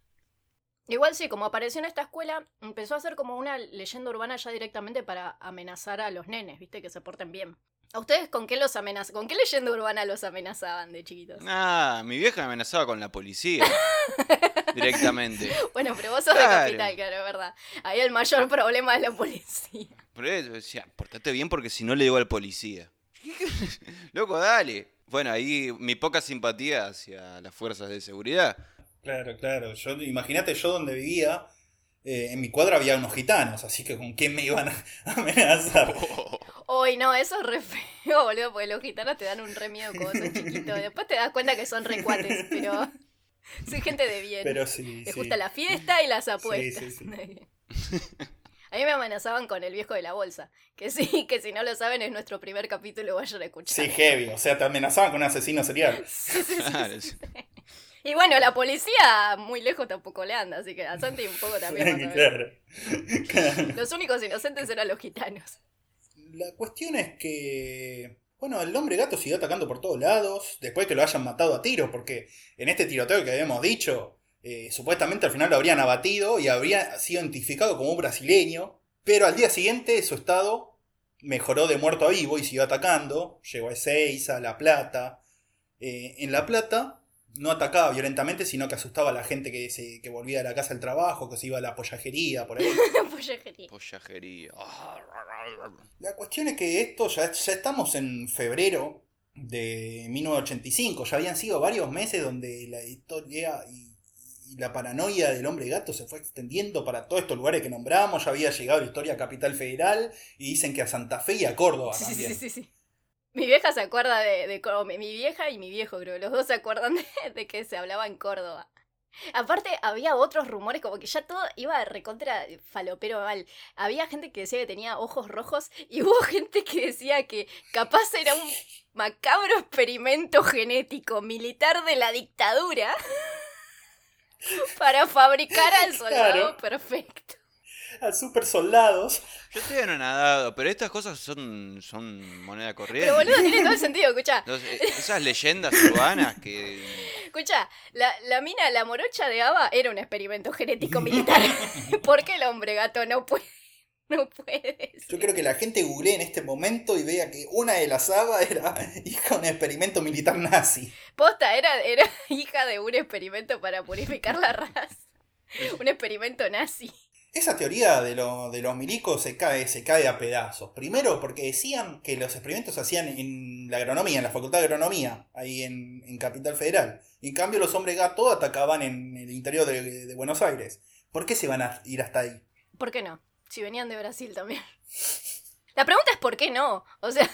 Igual sí, como apareció en esta escuela, empezó a ser como una leyenda urbana ya directamente para amenazar a los nenes, ¿viste? Que se porten bien. ¿A ustedes con qué los amenaz ¿Con qué leyenda urbana los amenazaban de chiquitos? Ah, mi vieja me amenazaba con la policía. directamente. Bueno, pero vos sos de capital, claro, es verdad. Ahí el mayor problema es la policía. Por eso decía, portate bien porque si no le digo al policía. Loco, dale. Bueno, ahí mi poca simpatía hacia las fuerzas de seguridad. Claro, claro. Yo, imagínate yo donde vivía. eh, en mi cuadra había unos gitanos, así que con quién me iban a amenazar. Uy, no, eso es re feo, boludo, porque los gitanos te dan un re miedo cuando sos chiquito. Después te das cuenta que son re cuates, pero soy gente de bien. Pero sí, Les sí. gusta la fiesta y las apuestas. sí, sí. A mí me amenazaban con el viejo de la bolsa. Que sí, que si no lo saben es nuestro primer capítulo, vayan a escuchar. Sí, heavy. O sea, te amenazaban con un asesino serial. Sí, sí, sí. Claro, sí. Y bueno, la policía muy lejos tampoco le anda, así que a Santi un poco también. claro. Claro. Los únicos inocentes eran los gitanos. La cuestión es que. Bueno, el hombre gato siguió atacando por todos lados. Después que lo hayan matado a tiros. Porque en este tiroteo que habíamos dicho. eh, supuestamente al final lo habrían abatido y habría sido identificado como un brasileño. Pero al día siguiente su estado mejoró de muerto a vivo y siguió atacando. Llegó a Ezeiza, a La Plata. Eh, en La Plata no atacaba violentamente, sino que asustaba a la gente que, se, que volvía a la casa del trabajo, que se iba a la pollajería, por ahí. Pollajería. Pollajería. La cuestión es que esto ya, ya estamos en febrero de 1985, ya habían sido varios meses donde la historia y, y la paranoia del hombre gato se fue extendiendo para todos estos lugares que nombramos, ya había llegado la historia a Capital Federal y dicen que a Santa Fe y a Córdoba Sí, sí, también. sí, sí, sí. Mi vieja se acuerda de, de. Mi vieja y mi viejo, creo. Los dos se acuerdan de, de que se hablaba en Córdoba. Aparte, había otros rumores, como que ya todo iba recontra falopero mal. Había gente que decía que tenía ojos rojos y hubo gente que decía que capaz era un macabro experimento genético militar de la dictadura para fabricar al soldado Claro. perfecto. A super soldados. Yo estoy anonadado, pero estas cosas son, son moneda corriente. Pero boludo, tiene todo el sentido, escucha. Entonces, e- esas leyendas urbanas que. Escucha, la, la mina, la morocha de Ava era un experimento genético militar. ¿Por qué el hombre gato no puede? No puede. Yo creo que la gente googlee en este momento y vea que una de las habas era hija de un experimento militar nazi. Posta, era, era hija de un experimento para purificar la raza. Un experimento nazi. Esa teoría de, lo- de los milicos se cae, se cae a pedazos. Primero porque decían que los experimentos se hacían en la agronomía, en la facultad de agronomía, ahí en, en Capital Federal. Y en cambio los hombres gato atacaban en el interior de, de Buenos Aires. ¿Por qué se van a ir hasta ahí? ¿Por qué no? Si venían de Brasil también. La pregunta es ¿por qué no? O sea,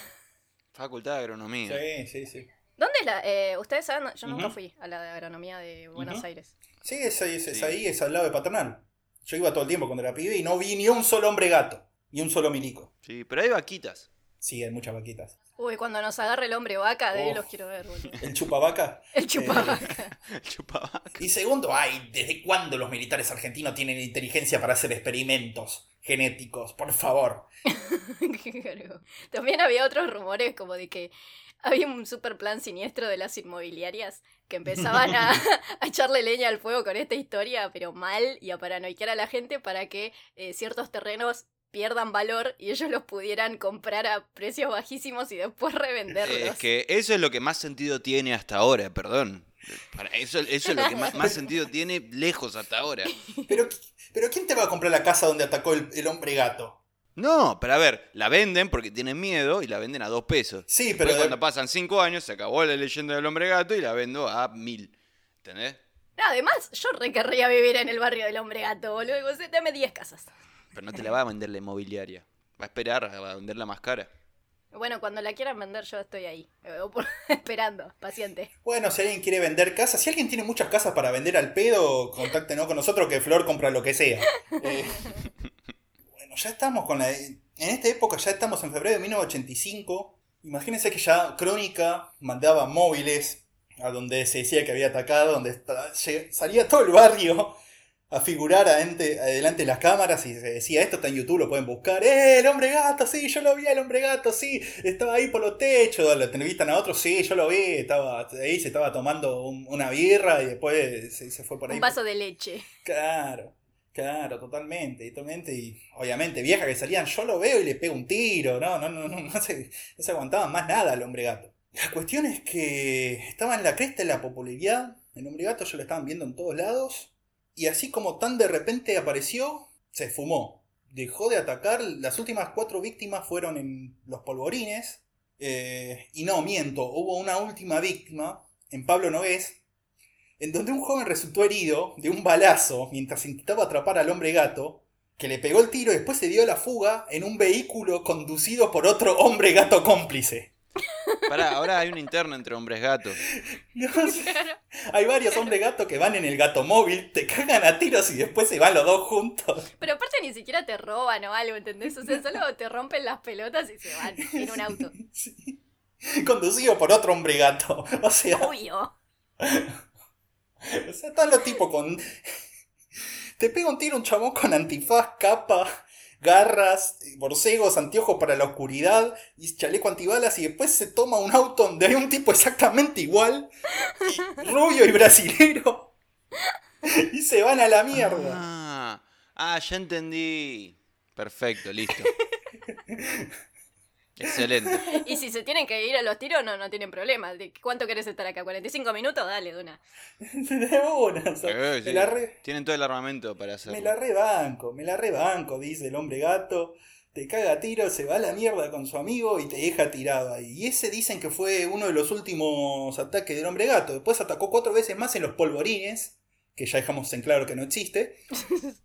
Facultad de Agronomía. Sí, sí, sí. ¿dónde es la...? eh, Ustedes saben, yo nunca fui a la de agronomía de Buenos. Aires. Sí, es, ahí, es, es Sí. ahí, es al lado de Paternal. Yo iba todo el tiempo cuando era pibe y no vi ni un solo hombre gato, ni un solo milico. Sí, pero hay vaquitas. Sí, hay muchas vaquitas. Uy, cuando nos agarre el hombre vaca, de Oh. él los quiero ver, boludo. ¿El chupavaca? El chupavaca. Chupaba. Y segundo, ay, ¿desde cuándo los militares argentinos tienen inteligencia para hacer experimentos genéticos? Por favor. También había otros rumores como de que había un super plan siniestro de las inmobiliarias que empezaban a, a echarle leña al fuego con esta historia, pero mal, y a paranoiquear a la gente para que eh, ciertos terrenos pierdan valor y ellos los pudieran comprar a precios bajísimos y después revenderlos. Es que eso es lo que más sentido tiene hasta ahora, perdón. Para eso, eso es lo que más, más sentido tiene lejos hasta ahora. Pero, pero ¿quién te va a comprar la casa donde atacó el, el hombre gato? No, pero a ver, la venden porque tienen miedo y la venden a dos pesos. Sí, Pero pero... cuando pasan cinco años se acabó la leyenda del hombre gato y la vendo a mil. ¿Entendés? No, además, yo re querría vivir en el barrio del hombre gato, boludo. Digo, "Sí, Dame 10 casas. Pero no te la va a vender la inmobiliaria. Va a esperar a venderla más cara. Bueno, cuando la quieran vender, yo estoy ahí. eh, Esperando, paciente. Bueno, si alguien quiere vender casas, si alguien tiene muchas casas para vender al pedo, contáctenos con nosotros que Flor compra lo que sea. Eh, ya estamos con la... En esta época ya estamos en febrero de 1985. Imagínense que ya Crónica mandaba móviles a donde se decía que había atacado, donde salía todo el barrio a figurar adelante, adelante de las cámaras y se decía, esto está en YouTube, lo pueden buscar. ¡Eh, el hombre gato! Sí, yo lo vi, el hombre gato, sí, estaba ahí por los techos, lo entrevistan a otros, sí, yo lo vi, estaba ahí, se estaba tomando un- una birra y después se, se fue por ahí. Un vaso de leche. Claro, claro, totalmente, totalmente. Y obviamente, viejas que salían, yo lo veo y le pego un tiro, no, no, no, no, no se, aguantaban más nada al hombre gato. La cuestión es que estaba en la cresta de la popularidad, el hombre gato ya lo estaban viendo en todos lados, y así como tan de repente apareció, se fumó. Dejó de atacar, las últimas cuatro víctimas fueron en los polvorines, eh, y no, miento, hubo una última víctima en Pablo Nogués, en donde un joven resultó herido de un balazo mientras intentaba atrapar al hombre gato, que le pegó el tiro y después se dio la fuga en un vehículo conducido por otro hombre gato cómplice. Pará, ahora hay una interna entre hombres gatos. No sé, Hay varios hombres gatos que van en el gato móvil, te cagan a tiros y después se van los dos juntos. Pero aparte ni siquiera te roban o algo, ¿entendés? O sea, solo te rompen las pelotas y se van en un auto. Sí. Conducido por otro hombre gato. O sea, Obvio. o sea, están los tipos con. Te pega un tiro un chabón con antifaz, capa, garras, borcegos, anteojos para la oscuridad y chaleco antibalas y después se toma un auto donde hay un tipo exactamente igual, y rubio y brasilero. Y se van a la mierda. Ah, ah, ya entendí. Perfecto, listo. Excelente. Y si se tienen que ir a los tiros, no, no tienen problema. ¿De ¿Cuánto querés estar acá? ¿45 minutos? Dale, de una. De una, o sea, Eh, sí. me la re- Tienen todo el armamento para hacerlo. Me la rebanco, me la rebanco, dice el hombre gato. Te caga a tiro, se va a la mierda con su amigo y te deja tirado ahí. Y ese dicen que fue uno de los últimos ataques del hombre gato. Después atacó cuatro veces más en los polvorines, que ya dejamos en claro que no existe.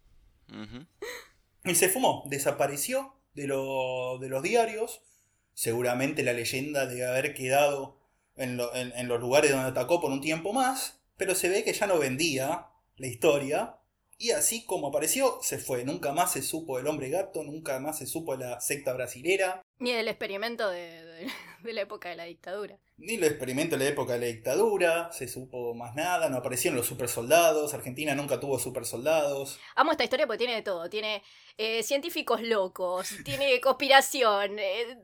Y se fumó, desapareció de, lo- de los diarios. Seguramente la leyenda debe haber quedado en, lo- en- en los lugares donde atacó por un tiempo más. Pero se ve que ya no vendía la historia. Y así como apareció, se fue. Nunca más se supo del hombre gato, nunca más se supo de la secta brasilera. Ni del experimento de, de- de la época de la dictadura. Ni los experimentos de la época de la dictadura, se supo más nada, no aparecieron los supersoldados, Argentina nunca tuvo supersoldados. Amo esta historia porque tiene de todo. Tiene eh, científicos locos, tiene conspiración, eh,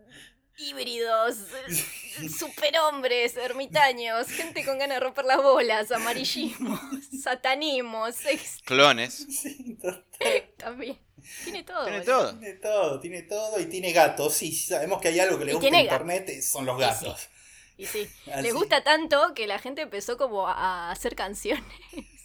híbridos, superhombres, ermitaños, gente con ganas de romper las bolas, amarillismo, satanismo, sex Clones. Sí, total. también. Tiene todo. Tiene boludo. todo. Tiene todo, tiene todo y tiene gatos. Sí, sí, sabemos que hay algo que le Y gusta ga- internet, eh, son los Y sí. gatos. Y sí, Así. le gusta tanto que la gente empezó como a a hacer canciones.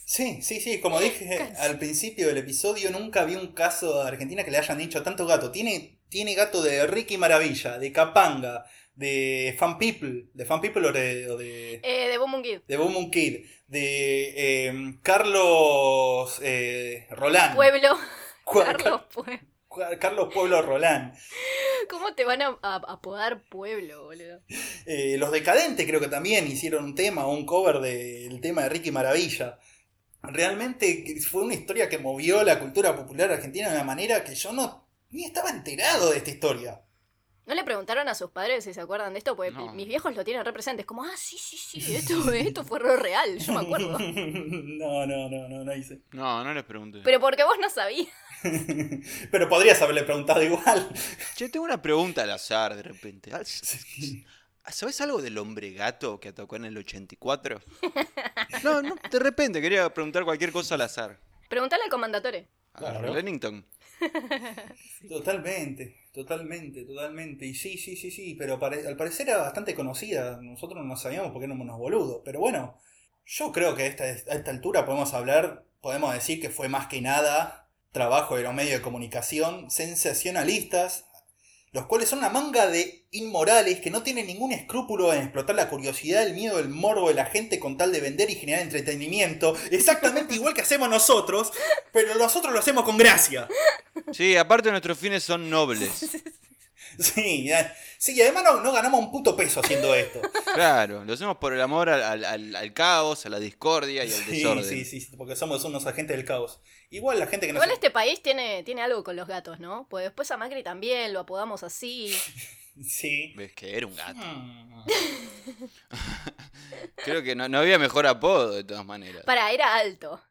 Sí, sí, sí, como dije al principio del episodio, nunca vi un caso de Argentina que le hayan dicho tanto gato. Tiene, tiene gato de Ricky Maravilla, de Capanga, de Fan People, de Fan People o de, o de, Eh, de Boom Kid. de Boom Kid, de eh, Carlos eh, Rolán. Pueblo. Carlos Pueblo. Ca- Carlos Pueblo Rolán. ¿Cómo te van a, apodar Pueblo, boludo? Eh, los Decadentes creo que también hicieron un tema o un cover del tema de Ricky Maravilla. Realmente fue una historia que movió la cultura popular argentina de una manera que yo no ni estaba enterado de esta historia. ¿No le preguntaron a sus padres si se acuerdan de esto? Porque No. mis viejos lo tienen representes. Como, ah, sí, sí, sí, esto, esto fue re real, yo me acuerdo. no, no, no, no, no hice. No, no les pregunté. Pero porque vos no sabías. Pero podrías haberle preguntado igual. Che, tengo una pregunta al azar de repente. ¿Sabes algo del hombre gato que atacó en el 84? No, no, de repente quería preguntar cualquier cosa al azar. Preguntale al comandatore. A Claro. Totalmente, totalmente, totalmente. Y sí, sí, sí, sí, pero al parecer era bastante conocida. Nosotros no sabíamos porque éramos unos boludos. Pero bueno, yo creo que a esta altura podemos hablar, podemos decir que fue más que nada trabajo de los medios de comunicación sensacionalistas, los cuales son una manga de inmorales que no tienen ningún escrúpulo en explotar la curiosidad, el miedo, el morbo de la gente con tal de vender y generar entretenimiento, exactamente igual que hacemos nosotros, pero nosotros lo hacemos con gracia. Sí, aparte nuestros fines son nobles. Sí, sí, y además no, no ganamos un puto peso haciendo esto. Claro, lo hacemos por el amor al, al- al- caos, a la discordia y al Sí, desorden. sí, sí, sí, porque somos unos agentes del caos. Igual la gente que nos... Igual este país tiene, tiene algo con los gatos, ¿no? Pues después a Macri también lo apodamos así. Sí. Ves que era un gato. Mm. Creo que no, no había mejor apodo de todas maneras. Para, era alto.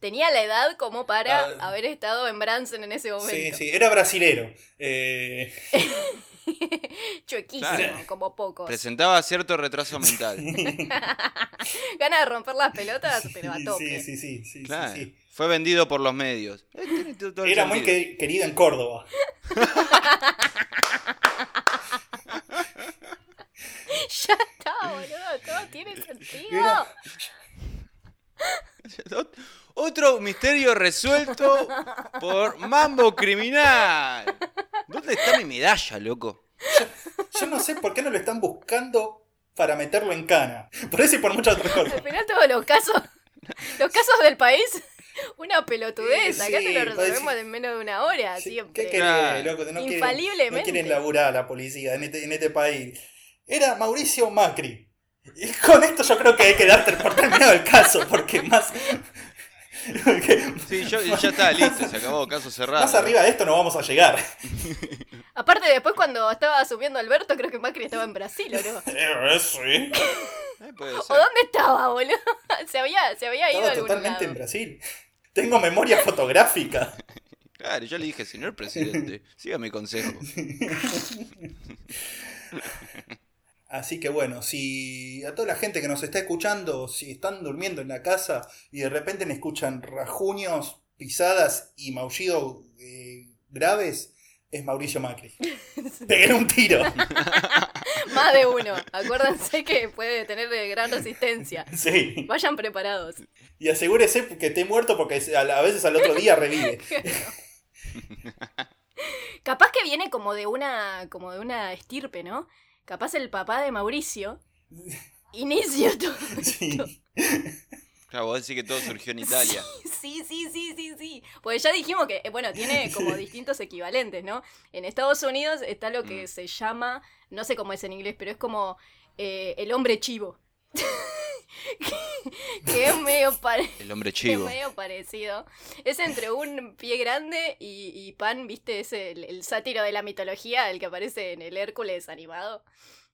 Tenía la edad como para Ah. haber estado en Branson en ese momento. Sí, sí, era brasilero. Eh, Chuequísimo, Claro. como pocos. Presentaba cierto retraso mental. Ganas de romper las pelotas, pero a tope. sí, sí, sí, Claro. sí, sí. Fue vendido por los medios. Eh, Era muy que- querido en Córdoba. Ya está, boludo, todo tiene sentido. Era- Otro misterio resuelto por Mambo Criminal. ¿Dónde está mi medalla, loco? Yo no sé por qué no lo están buscando para meterlo en cana. Por eso y por muchas otras Al cosas. final todos los casos, los casos del país, una pelotudez. Acá Sí, te lo pues, resolvemos en menos de una hora, Sí, siempre. ¿Qué querés, Claro. loco? No quieren, no Infaliblemente. quieren laburar la policía en este, en este país. Era Mauricio Macri. Y con esto yo creo que hay que dar por terminado el caso, porque más. Sí, yo- ya está, listo, se acabó, caso cerrado. más arriba de esto no vamos a llegar. Aparte, después cuando estaba asumiendo Alberto, creo que Macri estaba en Brasil, ¿o no? Eh, sí. Eh, puede ¿O dónde estaba, boludo? Se había, se había ido Estaba totalmente en. Brasil. Tengo memoria fotográfica. Claro, yo le dije, señor presidente, siga mi consejo. Así que bueno, si a toda la gente que nos está escuchando, si están durmiendo en la casa y de repente me escuchan rajuños, pisadas y maullidos eh, graves, es Mauricio Macri. Pegué un tiro. Más de uno. Acuérdense que puede tener gran resistencia. Sí. Vayan preparados. Y asegúrese que esté muerto porque a a veces al otro día revive. Capaz que viene como de una, como de una estirpe, ¿no? Capaz el papá de Mauricio inició todo. Sí. Claro, vos decís que todo surgió en Italia. Sí, sí, sí, sí, sí. Pues ya dijimos que, eh, bueno, tiene como distintos equivalentes, ¿no? En Estados Unidos está lo que Mm. se llama, no sé cómo es en inglés, pero es como eh, el hombre chivo. que es medio, pare- El hombre es chivo. medio parecido. Es entre un pie grande y, y Pan, ¿viste? Es el, el sátiro de la mitología, el que aparece en el Hércules animado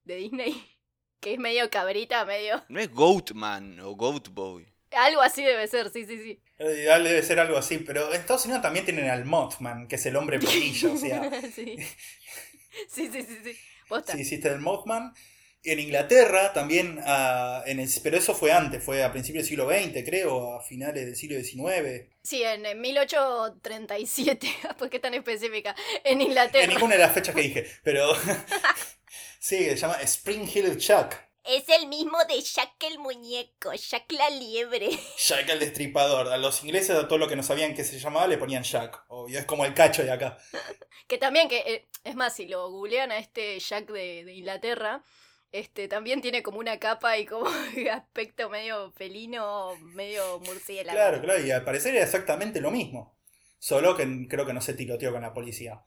de Disney. Que es medio cabrita, medio... No es Goatman o Goat Boy. Algo así debe ser, sí, sí, sí. Debe ser algo así, pero en Estados Unidos también tienen al Mothman, que es el hombre polilla, o sea, sí. sí, sí, sí, sí. Posta. sí existe el Mothman. En Inglaterra también, ah, en el- pero eso fue antes, fue a principios del siglo XX, creo, a finales del siglo XIX. Sí, en, en 1837. ¿Por qué tan específica? En En Inglaterra. ninguna de las fechas que dije, pero sí, se llama Spring Hill Chuck. Es el mismo de Jack el muñeco, Jack la liebre. Jack el destripador. A los ingleses, a todo lo que no sabían que se llamaba, le ponían Jack. Obvio, es como el cacho de acá. Que también, que eh, es más, si lo googlean a este Jack de, de Inglaterra, este también tiene como una capa y como aspecto medio felino, medio murciélago. Claro, claro, y al parecer era exactamente lo mismo. Solo que creo que no se tiroteó con la policía.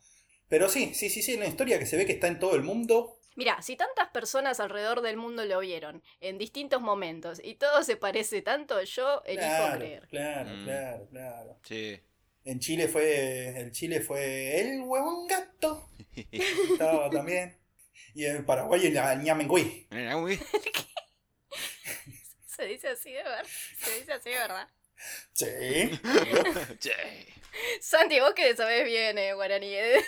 Pero sí, sí, sí, sí, una historia que se ve que está en todo el mundo. Mira, si tantas personas alrededor del mundo lo vieron en distintos momentos y todo se parece tanto, yo elijo Claro, creer. claro, Mm. claro, claro. Sí. En Chile fue. El Chile fue el huevón gato. Estaba también. Y en Paraguay el ñamengüí. Se dice así de verdad. Se dice así de verdad. Sí. Che. Santi, vos que sabés bien eh, guaraní. eh.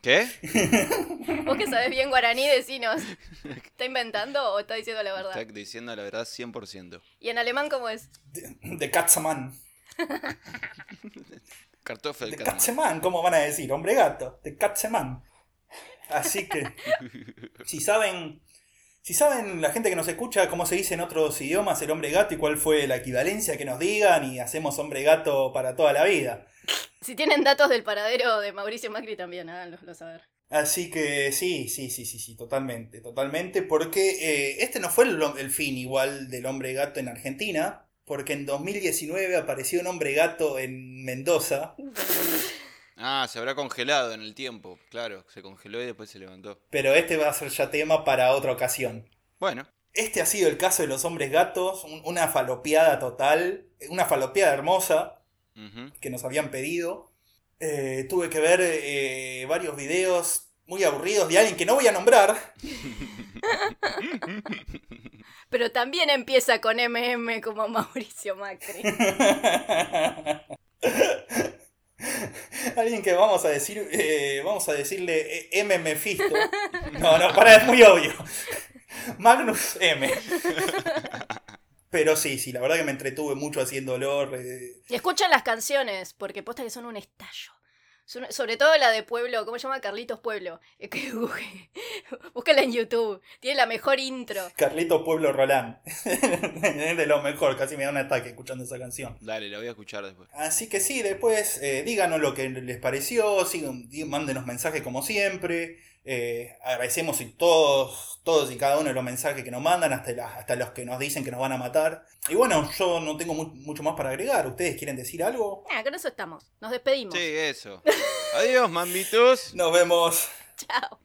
¿Qué? Vos que sabés bien guaraní, decinos. ¿Está inventando o está diciendo la Está verdad? diciendo la verdad 100%. ¿Y en alemán cómo es? De, de Katzeman. Kartoffel De Katman. Katzeman, ¿cómo van a decir? Hombre gato. De Katzeman. Así que. Si saben. Si saben la gente que nos escucha cómo se dice en otros idiomas el hombre gato y cuál fue la equivalencia, que nos digan y hacemos hombre gato para toda la vida. Si tienen datos del paradero de Mauricio Macri también, háganlo saber. Así que sí, sí, sí, sí, sí, totalmente, totalmente, porque eh, este no fue el, el fin igual del hombre gato en Argentina, porque en 2019 apareció un hombre gato en Mendoza, Ah, se habrá congelado en el tiempo. Claro, se congeló y después se levantó. pero este va a ser ya tema para otra ocasión. Bueno, Este ha sido el caso de los hombres gatos, un- una falopeada total, una falopeada hermosa que nos habían pedido. Eh, tuve que ver eh, varios videos muy aburridos de alguien que no voy a nombrar, Pero también empieza con MM como Mauricio Macri. Alguien que vamos a decir, eh, vamos a decirle eh, M. Mephisto. No, no, para, es muy obvio. Magnus M. Pero sí, sí, la verdad que me entretuve mucho haciéndolo. eh, Y escuchen las canciones, porque posta que son un estallo. Sobre todo la de Pueblo, ¿cómo se llama? Carlitos Pueblo. Es que búscala en YouTube. Tiene la mejor intro. Carlito Pueblo Roland. es de lo mejor, casi me da un ataque escuchando esa canción. Dale, la voy a escuchar después. Así que sí, después eh, díganos lo que les pareció, di- mándenos mensajes como siempre. Eh, agradecemos y todos, todos y cada uno de los mensajes que nos mandan, hasta, la- hasta los que nos dicen que nos van a matar. Y bueno, yo no tengo mu- mucho más para agregar. ¿Ustedes quieren decir algo? Ah, con eso estamos. Nos despedimos. Sí, eso. Adiós, mamitos. Nos vemos. Chao.